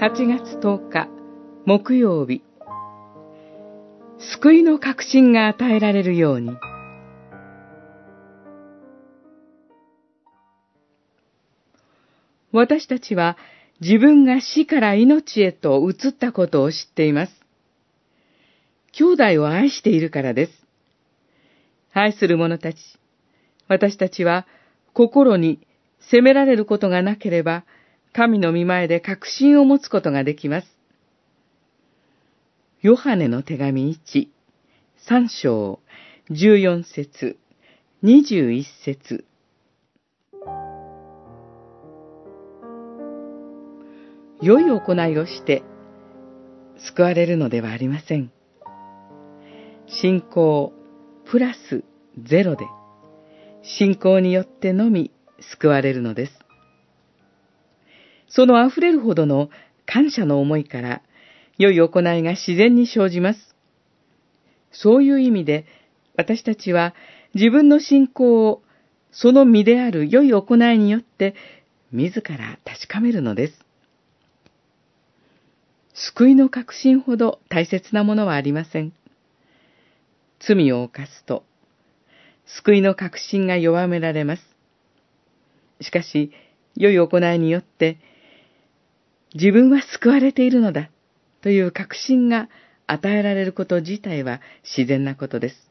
8月10日木曜日救いの確信が与えられるように私たちは自分が死から命へと移ったことを知っています。兄弟を愛しているからです。愛する者たち、私たちは心に責められることがなければ、神の見前で確信を持つことができます。ヨハネの手紙1、3章、14節、21節。良い行いをして救われるのではありません。信仰プラスゼロで、信仰によってのみ救われるのです。その溢れるほどの感謝の思いから、良い行いが自然に生じます。そういう意味で、私たちは自分の信仰をその身である良い行いによって自ら確かめるのです。救いの確信ほど大切なものはありません。罪を犯すと、救いの確信が弱められます。しかし、良い行いによって、自分は救われているのだという確信が与えられること自体は自然なことです。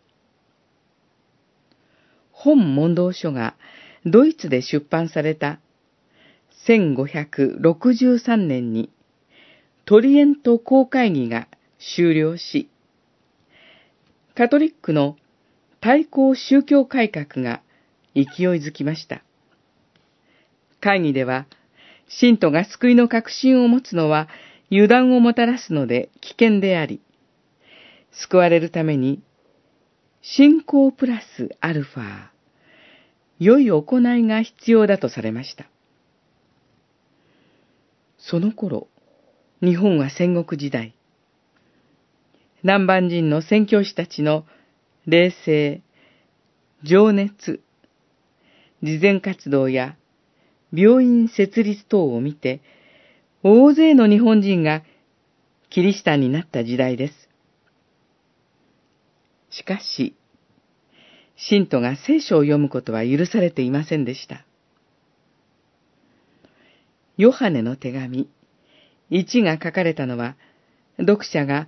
本問答書がドイツで出版された1563年にトリエント公会議が終了し、カトリックの対抗宗教改革が勢いづきました。会議では、信徒が救いの確信を持つのは油断をもたらすので危険であり、救われるために、信仰プラスアルファ、良い行いが必要だとされました。その頃、日本は戦国時代。南蛮人の宣教師たちの冷静、情熱、慈善活動や病院設立等を見て、大勢の日本人がキリシタンになった時代です。しかし、信徒が聖書を読むことは許されていませんでした。ヨハネの手紙1が書かれたのは、読者が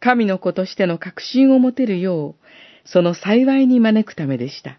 神の子としての確信を持てるよう、その幸いに招くためでした。